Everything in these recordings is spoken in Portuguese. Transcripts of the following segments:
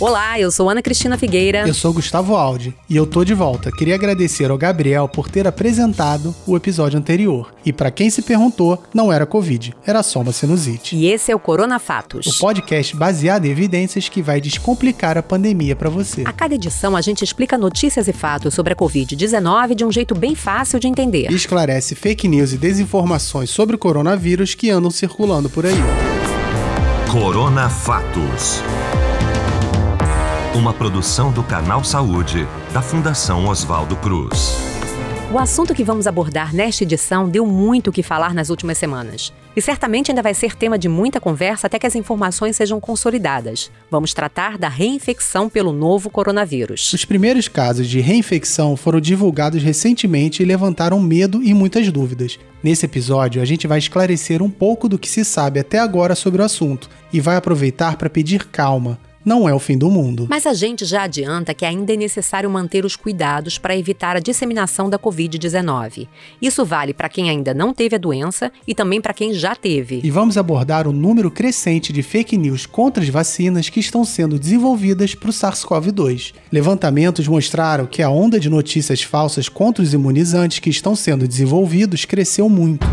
Olá, eu sou Ana Cristina Figueira. Eu sou Gustavo Aldi e eu tô de volta. Queria agradecer ao Gabriel por ter apresentado o episódio anterior. E para quem se perguntou, não era Covid, era só uma sinusite. E esse é o Corona Fatos. O podcast baseado em evidências que vai descomplicar a pandemia para você. A cada edição a gente explica notícias e fatos sobre a Covid-19 de um jeito bem fácil de entender. E esclarece fake news e desinformações sobre o coronavírus que andam circulando por aí. Corona Fatos. Uma produção do Canal Saúde, da Fundação Oswaldo Cruz. O assunto que vamos abordar nesta edição deu muito o que falar nas últimas semanas. E certamente ainda vai ser tema de muita conversa até que as informações sejam consolidadas. Vamos tratar da reinfecção pelo novo coronavírus. Os primeiros casos de reinfecção foram divulgados recentemente e levantaram medo e muitas dúvidas. Nesse episódio, a gente vai esclarecer um pouco do que se sabe até agora sobre o assunto e vai aproveitar para pedir calma não é o fim do mundo. Mas a gente já adianta que ainda é necessário manter os cuidados para evitar a disseminação da Covid-19. Isso vale para quem ainda não teve a doença e também para quem já teve. E vamos abordar o número crescente de fake news contra as vacinas que estão sendo desenvolvidas para o SARS-CoV-2. Levantamentos mostraram que a onda de notícias falsas contra os imunizantes que estão sendo desenvolvidos cresceu muito.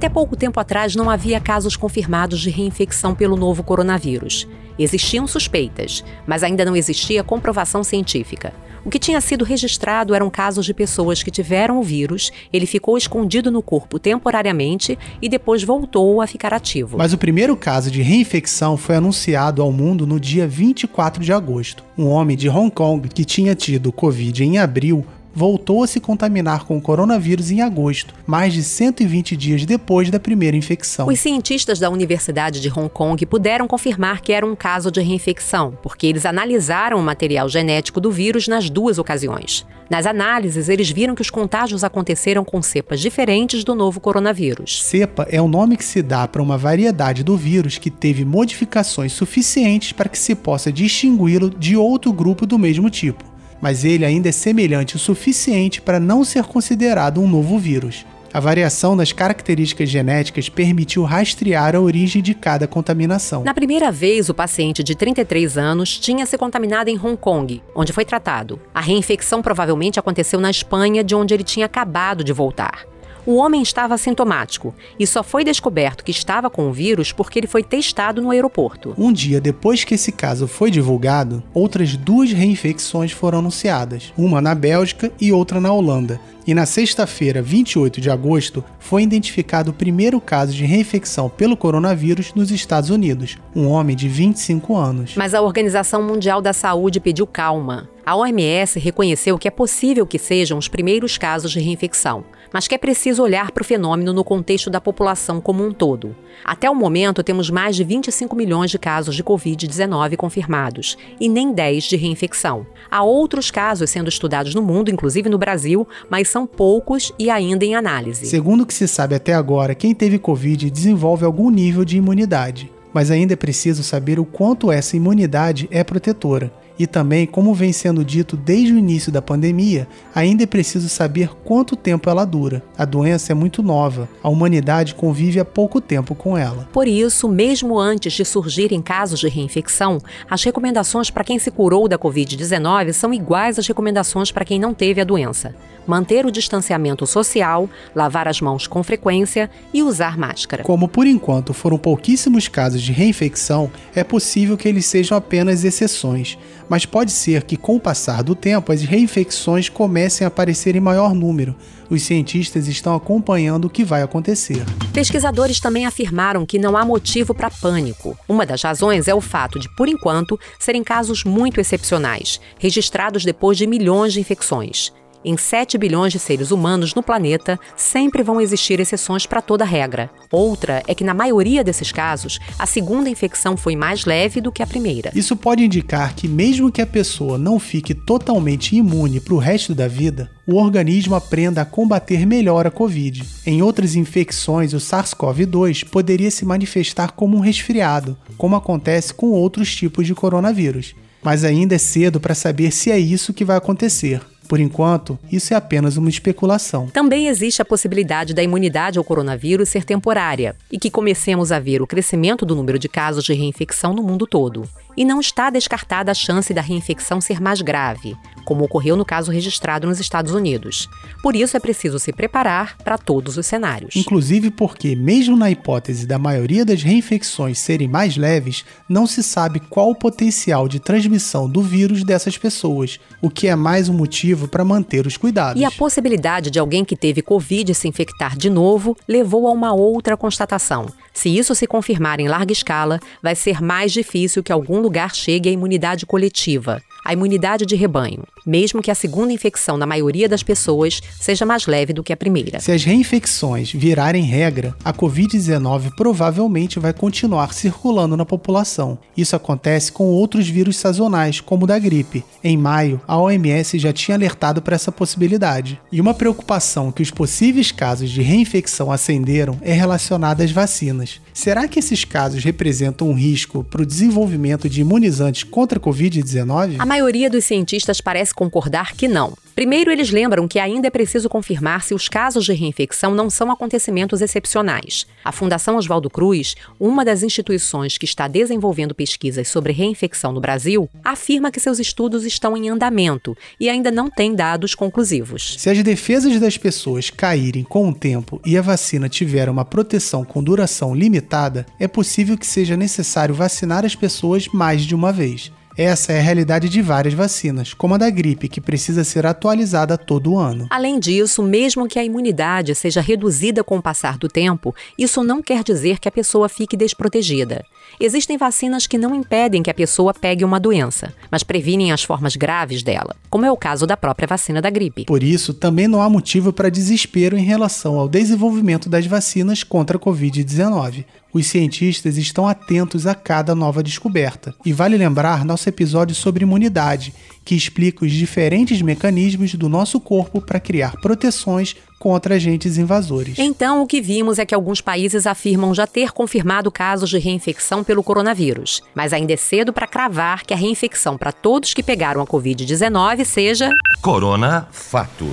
Até pouco tempo atrás não havia casos confirmados de reinfecção pelo novo coronavírus. Existiam suspeitas, mas ainda não existia comprovação científica. O que tinha sido registrado eram casos de pessoas que tiveram o vírus, ele ficou escondido no corpo temporariamente e depois voltou a ficar ativo. Mas o primeiro caso de reinfecção foi anunciado ao mundo no dia 24 de agosto. Um homem de Hong Kong que tinha tido Covid em abril voltou a se contaminar com o coronavírus em agosto, mais de 120 dias depois da primeira infecção. Os cientistas da Universidade de Hong Kong puderam confirmar que era um caso de reinfecção, porque eles analisaram o material genético do vírus nas duas ocasiões. Nas análises, eles viram que os contágios aconteceram com cepas diferentes do novo coronavírus. Cepa é o nome que se dá para uma variedade do vírus que teve modificações suficientes para que se possa distingui-lo de outro grupo do mesmo tipo mas ele ainda é semelhante o suficiente para não ser considerado um novo vírus. A variação das características genéticas permitiu rastrear a origem de cada contaminação. Na primeira vez, o paciente de 33 anos tinha se contaminado em Hong Kong, onde foi tratado. A reinfecção provavelmente aconteceu na Espanha, de onde ele tinha acabado de voltar. O homem estava assintomático e só foi descoberto que estava com o vírus porque ele foi testado no aeroporto. Um dia depois que esse caso foi divulgado, outras duas reinfecções foram anunciadas, uma na Bélgica e outra na Holanda, e na sexta-feira, 28 de agosto, foi identificado o primeiro caso de reinfecção pelo coronavírus nos Estados Unidos, um homem de 25 anos. Mas a Organização Mundial da Saúde pediu calma. A OMS reconheceu que é possível que sejam os primeiros casos de reinfecção, mas que é preciso olhar para o fenômeno no contexto da população como um todo. Até o momento, temos mais de 25 milhões de casos de Covid-19 confirmados e nem 10 de reinfecção. Há outros casos sendo estudados no mundo, inclusive no Brasil, mas são poucos e ainda em análise. Segundo o que se sabe até agora, quem teve Covid desenvolve algum nível de imunidade. Mas ainda é preciso saber o quanto essa imunidade é protetora. E também, como vem sendo dito desde o início da pandemia, ainda é preciso saber quanto tempo ela dura. A doença é muito nova, a humanidade convive há pouco tempo com ela. Por isso, mesmo antes de surgirem casos de reinfecção, as recomendações para quem se curou da Covid-19 são iguais às recomendações para quem não teve a doença. Manter o distanciamento social, lavar as mãos com frequência e usar máscara. Como por enquanto foram pouquíssimos casos de reinfecção, é possível que eles sejam apenas exceções mas pode ser que com o passar do tempo as reinfecções comecem a aparecer em maior número. Os cientistas estão acompanhando o que vai acontecer. Pesquisadores também afirmaram que não há motivo para pânico. Uma das razões é o fato de, por enquanto, serem casos muito excepcionais, registrados depois de milhões de infecções. Em 7 bilhões de seres humanos no planeta, sempre vão existir exceções para toda regra. Outra é que, na maioria desses casos, a segunda infecção foi mais leve do que a primeira. Isso pode indicar que, mesmo que a pessoa não fique totalmente imune para o resto da vida, o organismo aprenda a combater melhor a Covid. Em outras infecções, o SARS-CoV-2 poderia se manifestar como um resfriado, como acontece com outros tipos de coronavírus. Mas ainda é cedo para saber se é isso que vai acontecer. Por enquanto, isso é apenas uma especulação. Também existe a possibilidade da imunidade ao coronavírus ser temporária e que comecemos a ver o crescimento do número de casos de reinfecção no mundo todo. E não está descartada a chance da reinfecção ser mais grave, como ocorreu no caso registrado nos Estados Unidos. Por isso é preciso se preparar para todos os cenários. Inclusive porque, mesmo na hipótese da maioria das reinfecções serem mais leves, não se sabe qual o potencial de transmissão do vírus dessas pessoas, o que é mais um motivo para manter os cuidados. E a possibilidade de alguém que teve Covid se infectar de novo levou a uma outra constatação. Se isso se confirmar em larga escala, vai ser mais difícil que algum lugar chegue à imunidade coletiva a imunidade de rebanho, mesmo que a segunda infecção na maioria das pessoas seja mais leve do que a primeira. Se as reinfecções virarem regra, a Covid-19 provavelmente vai continuar circulando na população. Isso acontece com outros vírus sazonais, como o da gripe. Em maio, a OMS já tinha alertado para essa possibilidade. E uma preocupação que os possíveis casos de reinfecção acenderam é relacionada às vacinas. Será que esses casos representam um risco para o desenvolvimento de imunizantes contra a Covid-19? A maioria dos cientistas parece concordar que não. Primeiro, eles lembram que ainda é preciso confirmar se os casos de reinfecção não são acontecimentos excepcionais. A Fundação Oswaldo Cruz, uma das instituições que está desenvolvendo pesquisas sobre reinfecção no Brasil, afirma que seus estudos estão em andamento e ainda não tem dados conclusivos. Se as defesas das pessoas caírem com o tempo e a vacina tiver uma proteção com duração limitada, é possível que seja necessário vacinar as pessoas mais de uma vez. Essa é a realidade de várias vacinas, como a da gripe, que precisa ser atualizada todo ano. Além disso, mesmo que a imunidade seja reduzida com o passar do tempo, isso não quer dizer que a pessoa fique desprotegida. Existem vacinas que não impedem que a pessoa pegue uma doença, mas previnem as formas graves dela, como é o caso da própria vacina da gripe. Por isso, também não há motivo para desespero em relação ao desenvolvimento das vacinas contra a Covid-19 os cientistas estão atentos a cada nova descoberta. E vale lembrar nosso episódio sobre imunidade, que explica os diferentes mecanismos do nosso corpo para criar proteções contra agentes invasores. Então, o que vimos é que alguns países afirmam já ter confirmado casos de reinfecção pelo coronavírus, mas ainda é cedo para cravar que a reinfecção para todos que pegaram a Covid-19 seja. Corona Fato.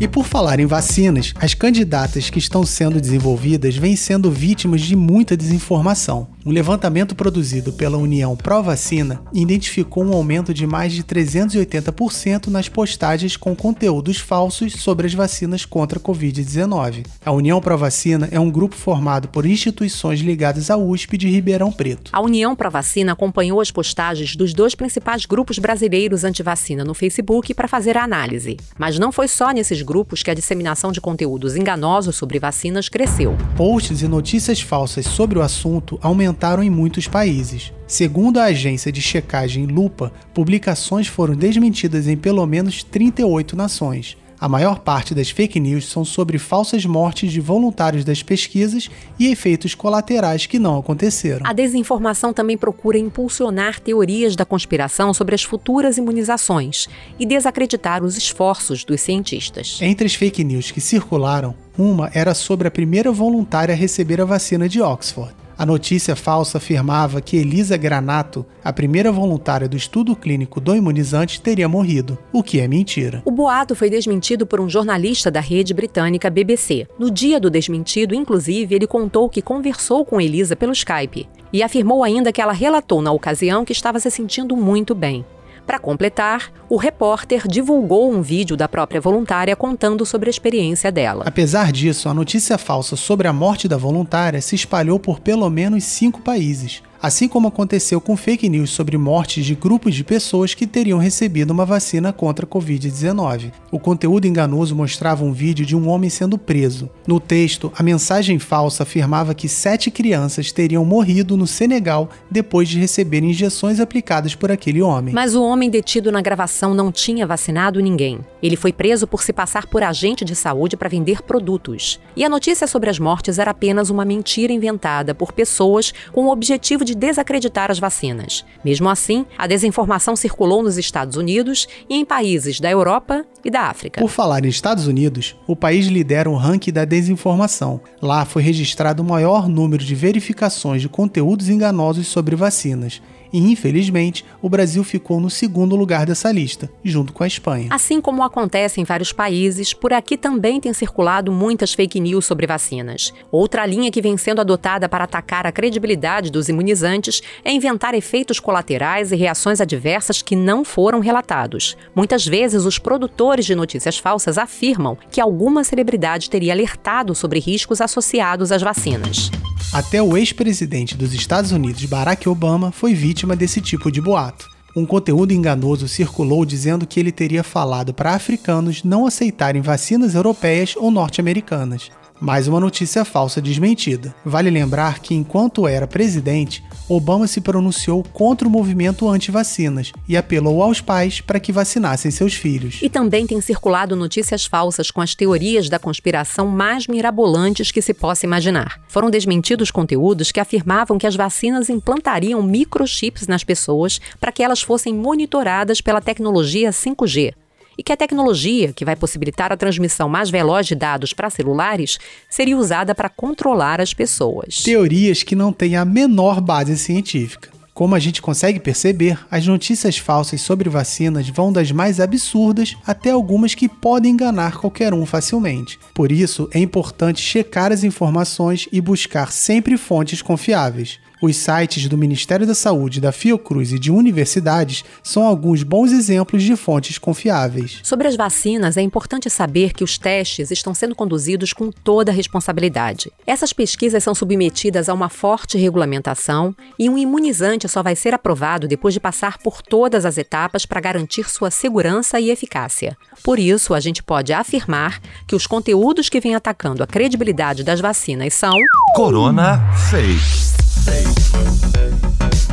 E por falar em vacinas, as candidatas que estão sendo desenvolvidas vêm sendo vítimas de muita desinformação. Um levantamento produzido pela União Pro Vacina identificou um aumento de mais de 380% nas postagens com conteúdos falsos sobre as vacinas contra a Covid-19. A União Pro Vacina é um grupo formado por instituições ligadas à USP de Ribeirão Preto. A União Pro Vacina acompanhou as postagens dos dois principais grupos brasileiros anti-vacina no Facebook para fazer a análise. Mas não foi só nesses grupos que a disseminação de conteúdos enganosos sobre vacinas cresceu. Posts e notícias falsas sobre o assunto aumentaram em muitos países. Segundo a agência de checagem Lupa, publicações foram desmentidas em pelo menos 38 nações. A maior parte das fake news são sobre falsas mortes de voluntários das pesquisas e efeitos colaterais que não aconteceram. A desinformação também procura impulsionar teorias da conspiração sobre as futuras imunizações e desacreditar os esforços dos cientistas. Entre as fake news que circularam, uma era sobre a primeira voluntária a receber a vacina de Oxford. A notícia falsa afirmava que Elisa Granato, a primeira voluntária do estudo clínico do imunizante, teria morrido, o que é mentira. O boato foi desmentido por um jornalista da rede britânica BBC. No dia do desmentido, inclusive, ele contou que conversou com Elisa pelo Skype e afirmou ainda que ela relatou na ocasião que estava se sentindo muito bem. Para completar, o repórter divulgou um vídeo da própria voluntária contando sobre a experiência dela. Apesar disso, a notícia falsa sobre a morte da voluntária se espalhou por pelo menos cinco países assim como aconteceu com fake news sobre mortes de grupos de pessoas que teriam recebido uma vacina contra a Covid-19. O conteúdo enganoso mostrava um vídeo de um homem sendo preso. No texto, a mensagem falsa afirmava que sete crianças teriam morrido no Senegal depois de receber injeções aplicadas por aquele homem. Mas o homem detido na gravação não tinha vacinado ninguém. Ele foi preso por se passar por agente de saúde para vender produtos. E a notícia sobre as mortes era apenas uma mentira inventada por pessoas com o objetivo de de desacreditar as vacinas. Mesmo assim, a desinformação circulou nos Estados Unidos e em países da Europa e da África. Por falar em Estados Unidos, o país lidera o ranking da desinformação. Lá foi registrado o maior número de verificações de conteúdos enganosos sobre vacinas e infelizmente o Brasil ficou no segundo lugar dessa lista, junto com a Espanha. Assim como acontece em vários países, por aqui também tem circulado muitas fake news sobre vacinas. Outra linha que vem sendo adotada para atacar a credibilidade dos imunizantes é inventar efeitos colaterais e reações adversas que não foram relatados. Muitas vezes, os produtores de notícias falsas afirmam que alguma celebridade teria alertado sobre riscos associados às vacinas. Até o ex-presidente dos Estados Unidos, Barack Obama, foi vítima desse tipo de boato. Um conteúdo enganoso circulou dizendo que ele teria falado para africanos não aceitarem vacinas europeias ou norte-americanas. Mais uma notícia falsa desmentida. Vale lembrar que, enquanto era presidente, Obama se pronunciou contra o movimento anti-vacinas e apelou aos pais para que vacinassem seus filhos. E também tem circulado notícias falsas com as teorias da conspiração mais mirabolantes que se possa imaginar. Foram desmentidos conteúdos que afirmavam que as vacinas implantariam microchips nas pessoas para que elas fossem monitoradas pela tecnologia 5G e que a tecnologia, que vai possibilitar a transmissão mais veloz de dados para celulares, seria usada para controlar as pessoas. Teorias que não têm a menor base científica. Como a gente consegue perceber, as notícias falsas sobre vacinas vão das mais absurdas até algumas que podem enganar qualquer um facilmente. Por isso, é importante checar as informações e buscar sempre fontes confiáveis. Os sites do Ministério da Saúde, da Fiocruz e de universidades são alguns bons exemplos de fontes confiáveis. Sobre as vacinas, é importante saber que os testes estão sendo conduzidos com toda a responsabilidade. Essas pesquisas são submetidas a uma forte regulamentação e um imunizante só vai ser aprovado depois de passar por todas as etapas para garantir sua segurança e eficácia. Por isso, a gente pode afirmar que os conteúdos que vêm atacando a credibilidade das vacinas são Corona Fake. Hey.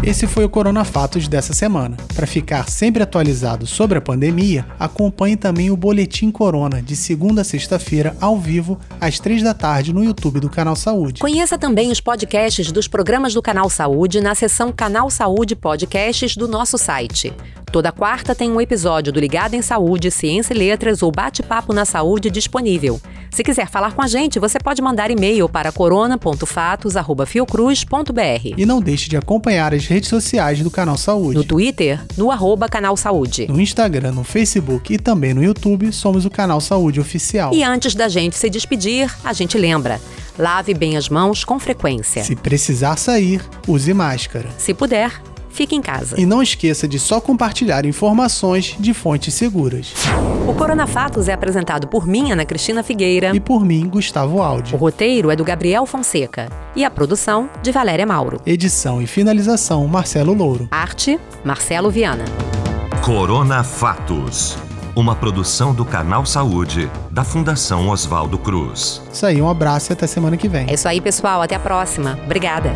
Esse foi o Corona Fatos dessa semana. Para ficar sempre atualizado sobre a pandemia, acompanhe também o Boletim Corona, de segunda a sexta-feira, ao vivo, às três da tarde, no YouTube do Canal Saúde. Conheça também os podcasts dos programas do Canal Saúde na seção Canal Saúde Podcasts do nosso site. Toda quarta tem um episódio do Ligado em Saúde, Ciência e Letras ou Bate-Papo na Saúde disponível. Se quiser falar com a gente, você pode mandar e-mail para corona.fatos.fiocruz.br. E não deixe de acompanhar as redes sociais do Canal Saúde. No Twitter, no arroba Canal Saúde. No Instagram, no Facebook e também no YouTube, somos o Canal Saúde Oficial. E antes da gente se despedir, a gente lembra. Lave bem as mãos com frequência. Se precisar sair, use máscara. Se puder, fique em casa. E não esqueça de só compartilhar informações de fontes seguras. O Corona Fatos é apresentado por mim, Ana Cristina Figueira. E por mim, Gustavo Aldi. O roteiro é do Gabriel Fonseca. E a produção, de Valéria Mauro. Edição e finalização, Marcelo Louro. Arte, Marcelo Viana. Corona Fatos. Uma produção do Canal Saúde, da Fundação Oswaldo Cruz. Isso aí, um abraço e até semana que vem. É isso aí, pessoal. Até a próxima. Obrigada.